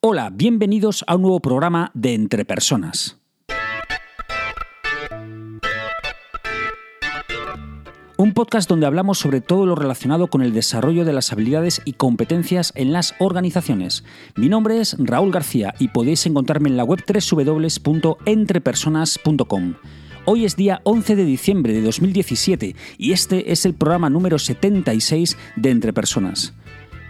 Hola, bienvenidos a un nuevo programa de Entre Personas. Un podcast donde hablamos sobre todo lo relacionado con el desarrollo de las habilidades y competencias en las organizaciones. Mi nombre es Raúl García y podéis encontrarme en la web www.entrepersonas.com. Hoy es día 11 de diciembre de 2017 y este es el programa número 76 de Entre Personas.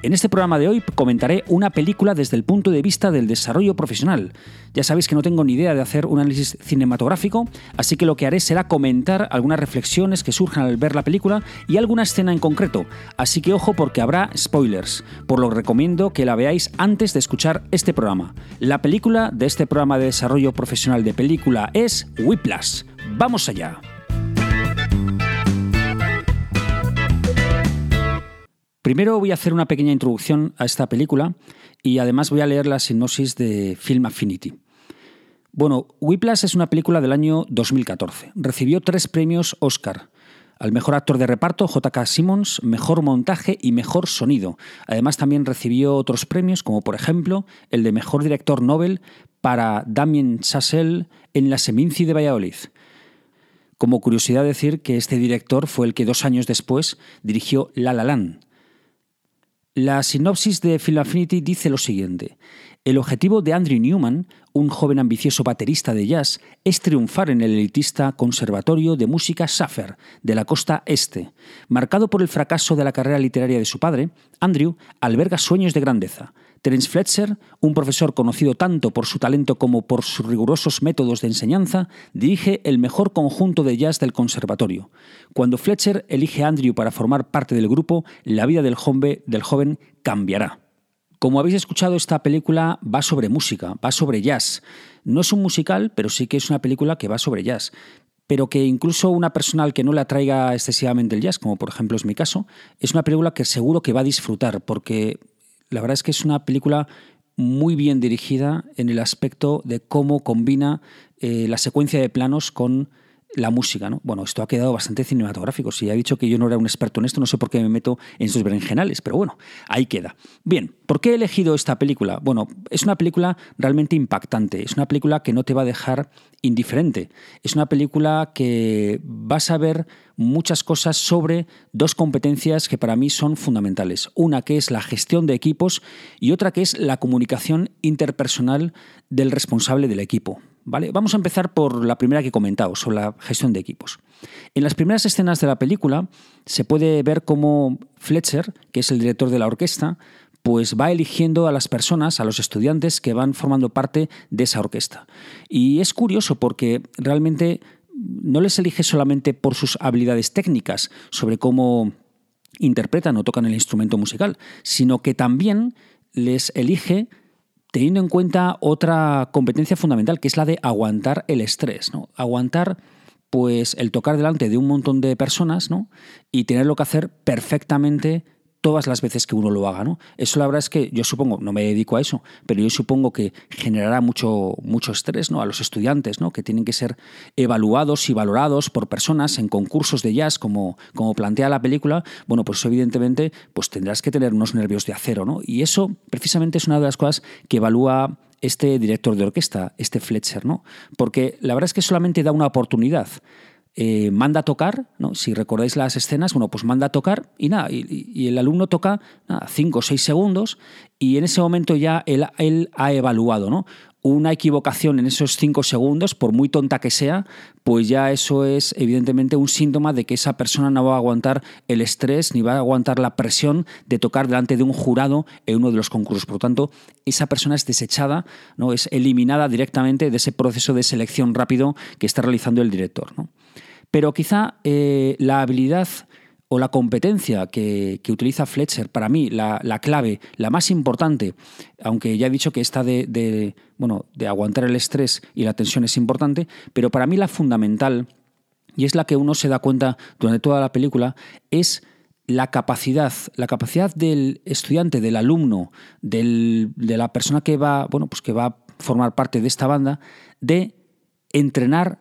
En este programa de hoy comentaré una película desde el punto de vista del desarrollo profesional. Ya sabéis que no tengo ni idea de hacer un análisis cinematográfico, así que lo que haré será comentar algunas reflexiones que surjan al ver la película y alguna escena en concreto. Así que ojo porque habrá spoilers, por lo que recomiendo que la veáis antes de escuchar este programa. La película de este programa de desarrollo profesional de película es Whiplash. ¡Vamos allá! Primero voy a hacer una pequeña introducción a esta película y además voy a leer la sinopsis de Film Affinity. Bueno, Whiplash es una película del año 2014. Recibió tres premios Oscar. Al mejor actor de reparto, J.K. Simmons, mejor montaje y mejor sonido. Además, también recibió otros premios, como por ejemplo el de mejor director Nobel para Damien Chazelle en La Seminci de Valladolid. Como curiosidad decir que este director fue el que dos años después dirigió La La Land, la sinopsis de Film Affinity dice lo siguiente. El objetivo de Andrew Newman, un joven ambicioso baterista de jazz, es triunfar en el elitista Conservatorio de Música Safer de la costa este. Marcado por el fracaso de la carrera literaria de su padre, Andrew alberga sueños de grandeza. Terence Fletcher, un profesor conocido tanto por su talento como por sus rigurosos métodos de enseñanza, dirige el mejor conjunto de jazz del conservatorio. Cuando Fletcher elige a Andrew para formar parte del grupo, la vida del joven, del cambiará. Como habéis escuchado, esta película va sobre música, va sobre jazz. No es un musical, pero sí que es una película que va sobre jazz pero que incluso una persona al que no le atraiga excesivamente el jazz, como por ejemplo es mi caso, es una película que seguro que va a disfrutar, porque la verdad es que es una película muy bien dirigida en el aspecto de cómo combina eh, la secuencia de planos con la música, ¿no? Bueno, esto ha quedado bastante cinematográfico. Si ha dicho que yo no era un experto en esto, no sé por qué me meto en sus berenjenales, pero bueno, ahí queda. Bien, ¿por qué he elegido esta película? Bueno, es una película realmente impactante, es una película que no te va a dejar indiferente, es una película que vas a ver muchas cosas sobre dos competencias que para mí son fundamentales. Una que es la gestión de equipos y otra que es la comunicación interpersonal del responsable del equipo. Vamos a empezar por la primera que he comentado, sobre la gestión de equipos. En las primeras escenas de la película se puede ver cómo Fletcher, que es el director de la orquesta, pues va eligiendo a las personas, a los estudiantes que van formando parte de esa orquesta. Y es curioso porque realmente no les elige solamente por sus habilidades técnicas sobre cómo interpretan o tocan el instrumento musical, sino que también les elige teniendo en cuenta otra competencia fundamental, que es la de aguantar el estrés, ¿no? Aguantar pues el tocar delante de un montón de personas, ¿no? Y tenerlo que hacer perfectamente todas las veces que uno lo haga, ¿no? Eso la verdad es que yo supongo, no me dedico a eso, pero yo supongo que generará mucho, mucho estrés, ¿no? A los estudiantes, ¿no? Que tienen que ser evaluados y valorados por personas en concursos de jazz, como, como plantea la película, bueno, pues evidentemente, pues tendrás que tener unos nervios de acero, ¿no? Y eso precisamente es una de las cosas que evalúa este director de orquesta, este Fletcher, ¿no? Porque la verdad es que solamente da una oportunidad eh, manda a tocar, ¿no? si recordáis las escenas, bueno, pues manda a tocar y nada, y, el alumno toca nada, cinco o seis segundos y en ese momento ya él, él ha evaluado, ¿no? Una equivocación en esos cinco segundos, por muy tonta que sea, pues ya eso es evidentemente un síntoma de que esa persona no va a aguantar el estrés ni va a aguantar la presión de tocar delante de un jurado en uno de los concursos. Por lo tanto, esa persona es desechada, ¿no? es eliminada directamente de ese proceso de selección rápido que está realizando el director. ¿no? Pero quizá eh, la habilidad o la competencia que, utiliza Fletcher, para mí, la, clave, la más importante, aunque ya he dicho que esta de, bueno, de aguantar el estrés y la tensión es importante, pero para mí la fundamental, y es la que uno se da cuenta durante toda la película, es la capacidad, la capacidad del estudiante, del alumno, de la persona que va, bueno, pues que va a formar parte de esta banda, de entrenar,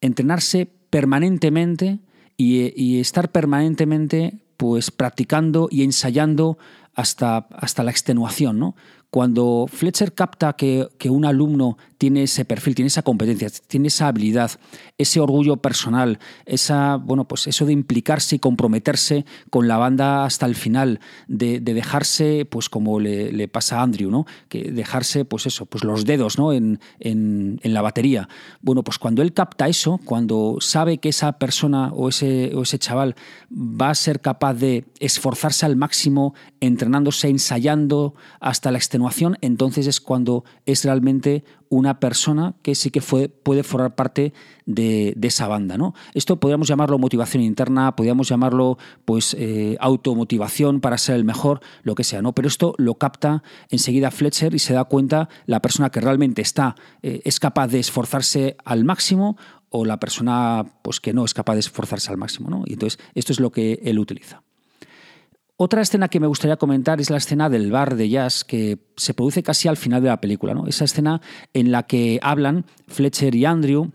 entrenarse permanentemente y, estar permanentemente pues practicando y ensayando hasta, hasta la extenuación, ¿no? Cuando Fletcher capta que, que, un alumno tiene ese perfil, tiene esa competencia, tiene esa habilidad, ese orgullo personal, esa, bueno, pues eso de implicarse y comprometerse con la banda hasta el final, de, dejarse, pues como le, pasa a Andrew, ¿no? Que dejarse, pues eso, pues los dedos, ¿no? En, en, en, la batería. Bueno, pues cuando él capta eso, cuando sabe que esa persona o ese, o ese chaval va a ser capaz de esforzarse al máximo, entrenándose, ensayando hasta la extenuación, entonces es cuando es realmente una persona que sí que puede formar parte de, esa banda. ¿no? Esto podríamos llamarlo motivación interna, podríamos llamarlo pues, eh, automotivación para ser el mejor, lo que sea. ¿no? Pero esto lo capta enseguida Fletcher y se da cuenta la persona que realmente está, eh, es capaz de esforzarse al máximo o la persona pues, que no es capaz de esforzarse al máximo. ¿no? Y entonces esto es lo que él utiliza. Otra escena que me gustaría comentar es la escena del bar de jazz que se produce casi al final de la película. ¿no? Esa escena en la que hablan Fletcher y Andrew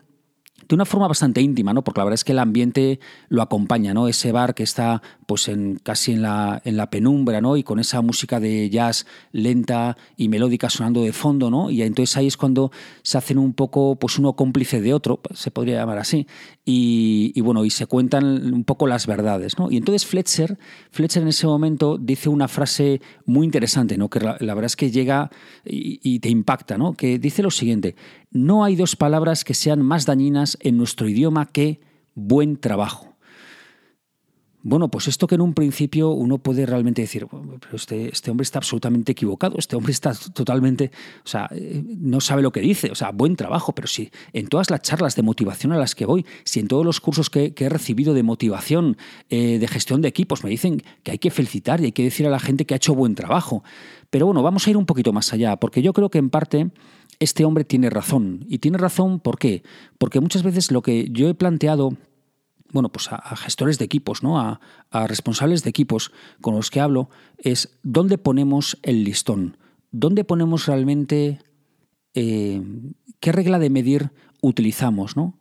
de una forma bastante íntima, ¿no? Porque la verdad es que el ambiente lo acompaña, ¿no? Ese bar que está pues en, casi en la, en la penumbra, ¿no? Y con esa música de jazz lenta y melódica sonando de fondo, ¿no? Y entonces ahí es cuando se hacen un poco, pues uno cómplice de otro, se podría llamar así. Y, bueno, y se cuentan un poco las verdades, ¿no? Y entonces Fletcher, Fletcher en ese momento dice una frase muy interesante, ¿no? Que la, verdad es que llega y, y te impacta, ¿no? Que dice lo siguiente, no hay dos palabras que sean más dañinas en nuestro idioma que buen trabajo. Bueno, pues esto que en un principio uno puede realmente decir, pero este, este, hombre está absolutamente equivocado, este hombre está totalmente, o sea, eh, no sabe lo que dice, o sea, buen trabajo, pero si en todas las charlas de motivación a las que voy, si en todos los cursos que, he recibido de motivación, eh, de gestión de equipos, me dicen que hay que felicitar y hay que decir a la gente que ha hecho buen trabajo. Pero bueno, vamos a ir un poquito más allá, porque yo creo que en parte este hombre tiene razón. Y tiene razón, ¿por qué? Porque muchas veces lo que yo he planteado, bueno, pues a, gestores de equipos, ¿no? A, responsables de equipos con los que hablo, es dónde ponemos el listón, dónde ponemos realmente eh, qué regla de medir utilizamos, ¿no?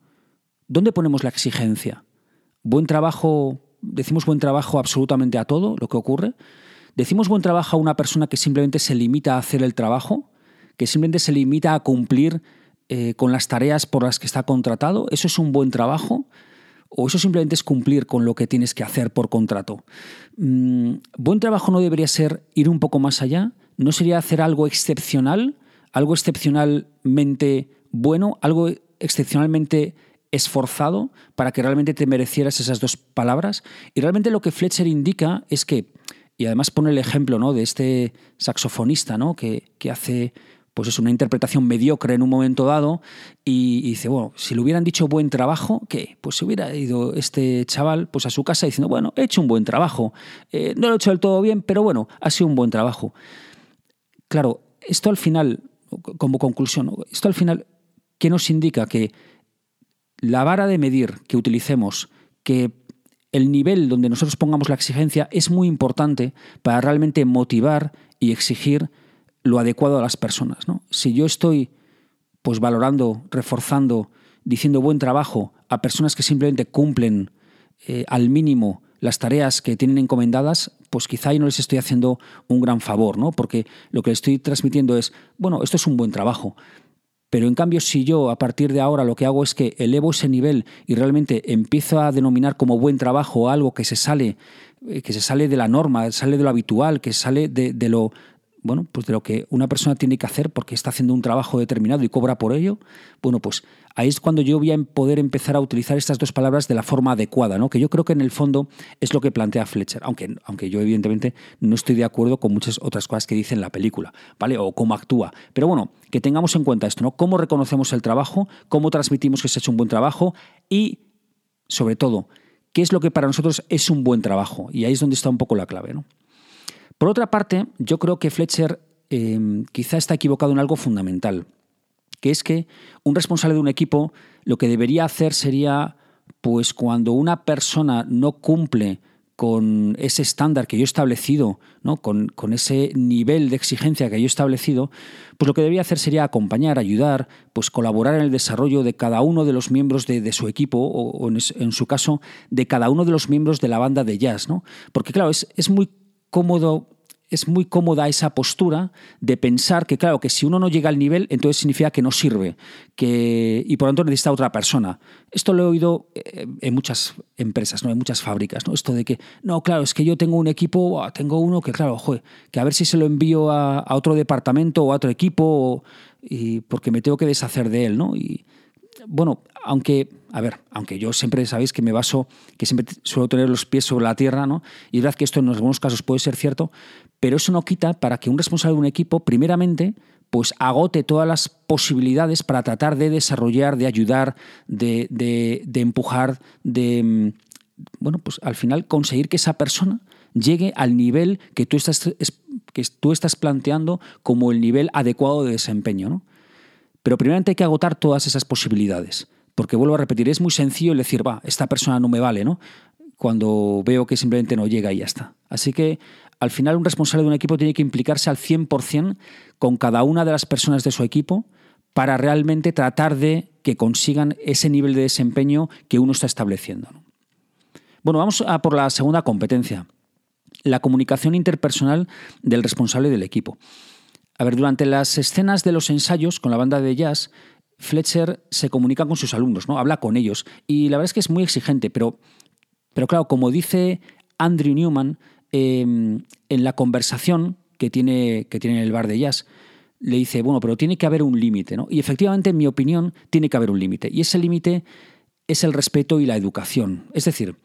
¿Dónde ponemos la exigencia? ¿Buen trabajo, decimos buen trabajo absolutamente a todo lo que ocurre? ¿Decimos buen trabajo a una persona que simplemente se limita a hacer el trabajo? Que simplemente se limita a cumplir eh, con las tareas por las que está contratado, ¿eso es un buen trabajo? ¿O eso simplemente es cumplir con lo que tienes que hacer por contrato? Mm, buen trabajo no debería ser ir un poco más allá, no sería hacer algo excepcional, algo excepcionalmente bueno, algo excepcionalmente esforzado para que realmente te merecieras esas dos palabras. Y realmente lo que Fletcher indica es que, y además pone el ejemplo ¿no? de este saxofonista ¿no? que, que hace pues es una interpretación mediocre en un momento dado y, dice, bueno, si le hubieran dicho buen trabajo, ¿qué? Pues se hubiera ido este chaval pues a su casa diciendo, bueno, he hecho un buen trabajo, eh, no lo he hecho del todo bien, pero bueno, ha sido un buen trabajo. Claro, esto al final, como conclusión, esto al final, ¿qué nos indica? Que la vara de medir que utilicemos, que el nivel donde nosotros pongamos la exigencia es muy importante para realmente motivar y exigir lo adecuado a las personas. ¿no? Si yo estoy pues valorando, reforzando, diciendo buen trabajo a personas que simplemente cumplen eh, al mínimo las tareas que tienen encomendadas, pues quizá ahí no les estoy haciendo un gran favor, ¿no? Porque lo que les estoy transmitiendo es, bueno, esto es un buen trabajo. Pero en cambio, si yo a partir de ahora lo que hago es que elevo ese nivel y realmente empiezo a denominar como buen trabajo algo que se sale, eh, que se sale de la norma, sale de lo habitual, que sale de lo, bueno, pues de lo que una persona tiene que hacer porque está haciendo un trabajo determinado y cobra por ello, bueno, pues ahí es cuando yo voy a poder empezar a utilizar estas dos palabras de la forma adecuada, ¿no? Que yo creo que en el fondo es lo que plantea Fletcher, aunque, aunque yo evidentemente no estoy de acuerdo con muchas otras cosas que dice en la película, ¿vale? O cómo actúa. Pero bueno, que tengamos en cuenta esto, ¿no? Cómo reconocemos el trabajo, cómo transmitimos que se ha hecho un buen trabajo y, sobre todo, qué es lo que para nosotros es un buen trabajo. Y ahí es donde está un poco la clave, ¿no? Por otra parte, yo creo que Fletcher em, quizá está equivocado en algo fundamental, que es que un responsable de un equipo lo que debería hacer sería, pues cuando una persona no cumple con ese estándar que yo he establecido, ¿no? con, ese nivel de exigencia que yo he establecido, pues lo que debería hacer sería acompañar, ayudar, pues colaborar en el desarrollo de cada uno de los miembros de, su equipo, o, en, en, su caso, de cada uno de los miembros de la banda de jazz. ¿no? Porque claro, es, es muy cómodo es muy cómoda esa postura de pensar que, claro, que si uno no llega al nivel, entonces significa que no sirve que, y por lo tanto necesita otra persona. Esto lo he oído eh, en muchas empresas, ¿no? en muchas fábricas. ¿no? Esto de que, no, claro, es que yo tengo un equipo, tengo uno que, claro, joder, que a ver si se lo envío a, otro departamento o a otro equipo, y porque me tengo que deshacer de él. ¿no? Y, bueno, aunque, a ver, aunque yo siempre sabéis que me baso, que siempre suelo tener los pies sobre la tierra, ¿no? Y es verdad que esto en algunos casos puede ser cierto, pero eso no quita para que un responsable de un equipo, primeramente, pues agote todas las posibilidades para tratar de desarrollar, de ayudar, de, de, empujar, de, mm, bueno, pues al final conseguir que esa persona llegue al nivel que tú estás, que tú estás planteando como el nivel adecuado de desempeño, ¿no? Pero primeramente hay que agotar todas esas posibilidades. Porque vuelvo a repetir, es muy sencillo decir, va, esta persona no me vale, ¿no? Cuando veo que simplemente no llega y ya está. Así que al final un responsable de un equipo tiene que implicarse al 100% con cada una de las personas de su equipo para realmente tratar de que consigan ese nivel de desempeño que uno está estableciendo. Bueno, vamos a por la segunda competencia, la comunicación interpersonal del responsable del equipo. A ver, durante las escenas de los ensayos con la banda de jazz, Fletcher se comunica con sus alumnos, ¿no? Habla con ellos. Y la verdad es que es muy exigente, pero, pero claro, como dice Andrew Newman, em, en la conversación que tiene, que tiene en el bar de jazz, le dice, bueno, pero tiene que haber un límite, ¿no? Y efectivamente, en mi opinión, tiene que haber un límite. Y ese límite es el respeto y la educación. Es decir,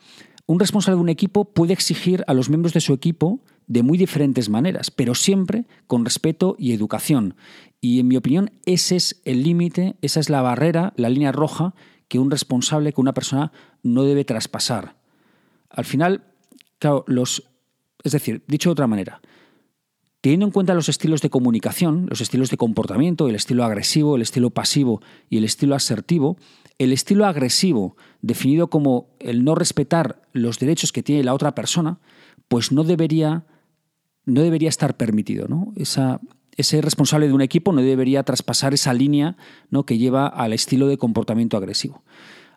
un responsable de un equipo puede exigir a los miembros de su equipo de muy diferentes maneras, pero siempre con respeto y educación. Y en mi opinión, ese es el límite, esa es la barrera, la línea roja que un responsable, que una persona no debe traspasar. Al final, claro, los. Es decir, dicho de otra manera, teniendo en cuenta los estilos de comunicación, los estilos de comportamiento, el estilo agresivo, el estilo pasivo y el estilo asertivo, el estilo agresivo, definido como el no respetar los derechos que tiene la otra persona, pues no debería no debería estar permitido. ¿no? Ese responsable de un equipo no debería traspasar esa línea ¿no? que lleva al estilo de comportamiento agresivo.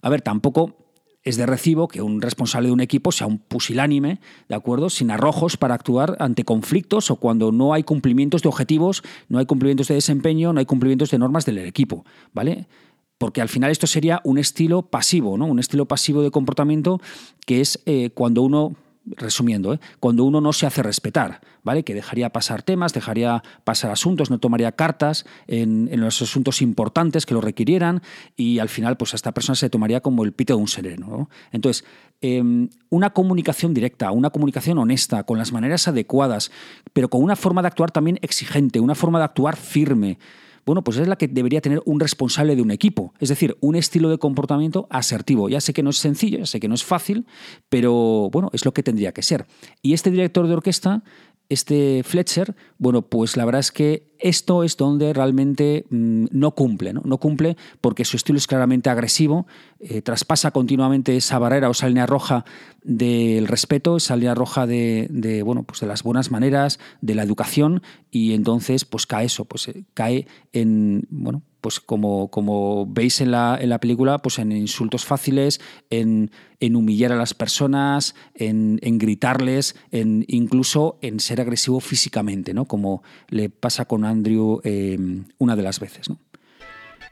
A ver, tampoco es de recibo que un responsable de un equipo sea un pusilánime, ¿de acuerdo? Sin arrojos para actuar ante conflictos o cuando no hay cumplimientos de objetivos, no hay cumplimientos de desempeño, no hay cumplimientos de normas del equipo, ¿vale? Porque al final esto sería un estilo pasivo, ¿no? Un estilo pasivo de comportamiento que es eh, cuando uno resumiendo, ¿eh? cuando uno no se hace respetar, ¿vale? Que dejaría pasar temas, dejaría pasar asuntos, no tomaría cartas en, los asuntos importantes que lo requirieran y al final, pues a esta persona se tomaría como el pito de un sereno. Entonces, em, una comunicación directa, una comunicación honesta, con las maneras adecuadas, pero con una forma de actuar también exigente, una forma de actuar firme. Bueno, pues es la que debería tener un responsable de un equipo, es decir, un estilo de comportamiento asertivo. Ya sé que no es sencillo, ya sé que no es fácil, pero bueno, es lo que tendría que ser. Y este director de orquesta este Fletcher, bueno, pues la verdad es que esto es donde realmente mm, no cumple, ¿no? ¿no? cumple porque su estilo es claramente agresivo, eh, traspasa continuamente esa barrera o esa línea roja del respeto, esa línea roja de, bueno, pues de las buenas maneras, de la educación, y entonces pues cae eso, pues eh, cae en, bueno, pues como, como veis en la, en la, película, pues en insultos fáciles, en, humillar a las personas, en, gritarles, en incluso en ser agresivo físicamente, ¿no? Como le pasa con Andrew eh, una de las veces,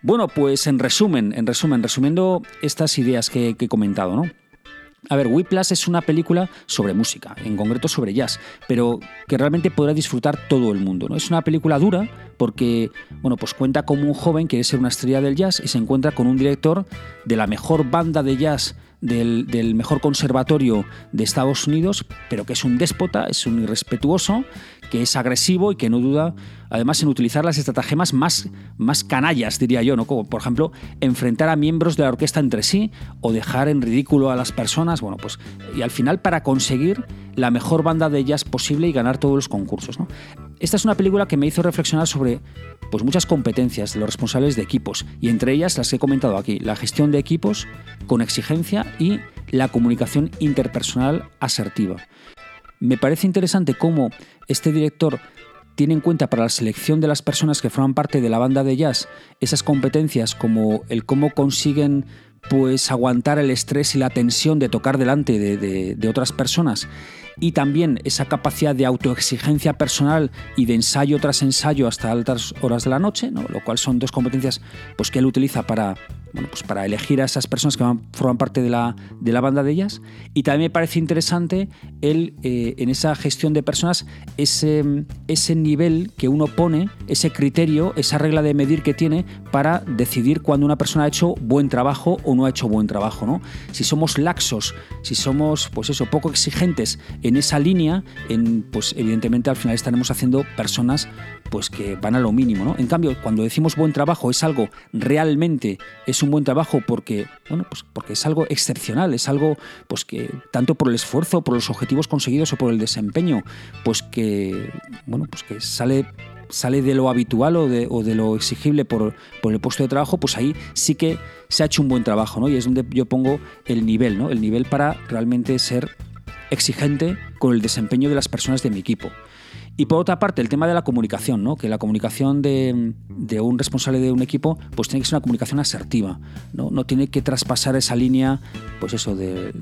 Bueno, pues en resumen, en resumen, resumiendo estas ideas que, que he comentado, ¿no? A ver, Whiplash es una película sobre música, en concreto sobre jazz, pero que realmente podrá disfrutar todo el mundo. ¿no? Es una película dura porque bueno, pues cuenta como un joven quiere ser una estrella del jazz y se encuentra con un director de la mejor banda de jazz del, mejor conservatorio de Estados Unidos, pero que es un déspota, es un irrespetuoso, que es agresivo y que no duda además en utilizar las estratagemas más, más canallas, diría yo, ¿no? como por ejemplo enfrentar a miembros de la orquesta entre sí o dejar en ridículo a las personas, bueno, pues y al final para conseguir la mejor banda de jazz posible y ganar todos los concursos. ¿no? Esta es una película que me hizo reflexionar sobre pues, muchas competencias de los responsables de equipos y entre ellas las que he comentado aquí, la gestión de equipos con exigencia y la comunicación interpersonal asertiva. Me parece interesante cómo este director tiene en cuenta para la selección de las personas que forman parte de la banda de jazz esas competencias como el cómo consiguen pues aguantar el estrés y la tensión de tocar delante de, otras personas y también esa capacidad de autoexigencia personal y de ensayo tras ensayo hasta altas horas de la noche, ¿no? lo cual son dos competencias pues, que él utiliza para bueno, pues para elegir a esas personas que van, forman parte de la, de la, banda de ellas. Y también me parece interesante el, eh, en esa gestión de personas ese, ese nivel que uno pone, ese criterio, esa regla de medir que tiene para decidir cuando una persona ha hecho buen trabajo o no ha hecho buen trabajo. ¿no? Si somos laxos, si somos pues eso, poco exigentes en esa línea, en, pues evidentemente al final estaremos haciendo personas pues que van a lo mínimo. ¿no? En cambio, cuando decimos buen trabajo es algo realmente, es un buen trabajo porque, bueno, pues porque es algo excepcional, es algo pues que tanto por el esfuerzo, por los objetivos conseguidos o por el desempeño, pues que, bueno, pues que sale sale de lo habitual o de, o de lo exigible por, por, el puesto de trabajo, pues ahí sí que se ha hecho un buen trabajo, ¿no? Y es donde yo pongo el nivel, ¿no? El nivel para realmente ser exigente con el desempeño de las personas de mi equipo. Y por otra parte, el tema de la comunicación, ¿no? que la comunicación de, un responsable de un equipo pues tiene que ser una comunicación asertiva, no, no tiene que traspasar esa línea, pues eso, de,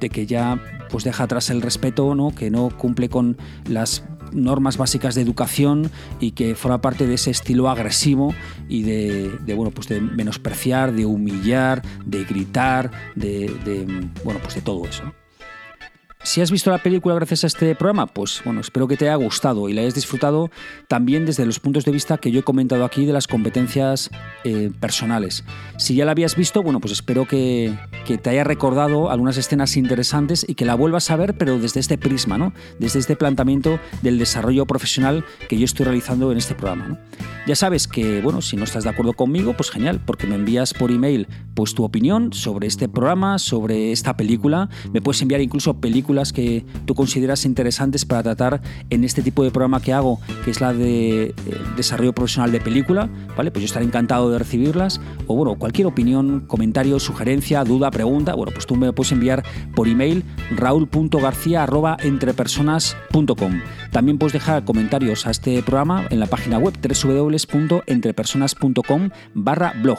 que ya pues deja atrás el respeto, ¿no? que no cumple con las normas básicas de educación y que forma parte de ese estilo agresivo y de, bueno pues de menospreciar, de humillar, de gritar, de, de bueno pues de todo eso. Si has visto la película gracias a este programa, pues bueno, espero que te haya gustado y la hayas disfrutado también desde los puntos de vista que yo he comentado aquí de las competencias eh, personales. Si ya la habías visto, bueno, pues espero que, te haya recordado algunas escenas interesantes y que la vuelvas a ver, pero desde este prisma, ¿no? Desde este planteamiento del desarrollo profesional que yo estoy realizando en este programa. Ya sabes que, bueno, si no estás de acuerdo conmigo, pues genial, porque me envías por email pues tu opinión sobre este programa, sobre esta película. Me puedes enviar incluso películas que tú consideras interesantes para tratar en este tipo de programa que hago, que es la de eh, desarrollo profesional de película, ¿vale? Pues yo estaré encantado de recibirlas. O bueno, cualquier opinión, comentario, sugerencia, duda, pregunta, bueno, pues tú me puedes enviar por email raúl.garcía.entrepersonas.com. También puedes dejar comentarios a este programa en la página web www.entrepersonas.com barra blog.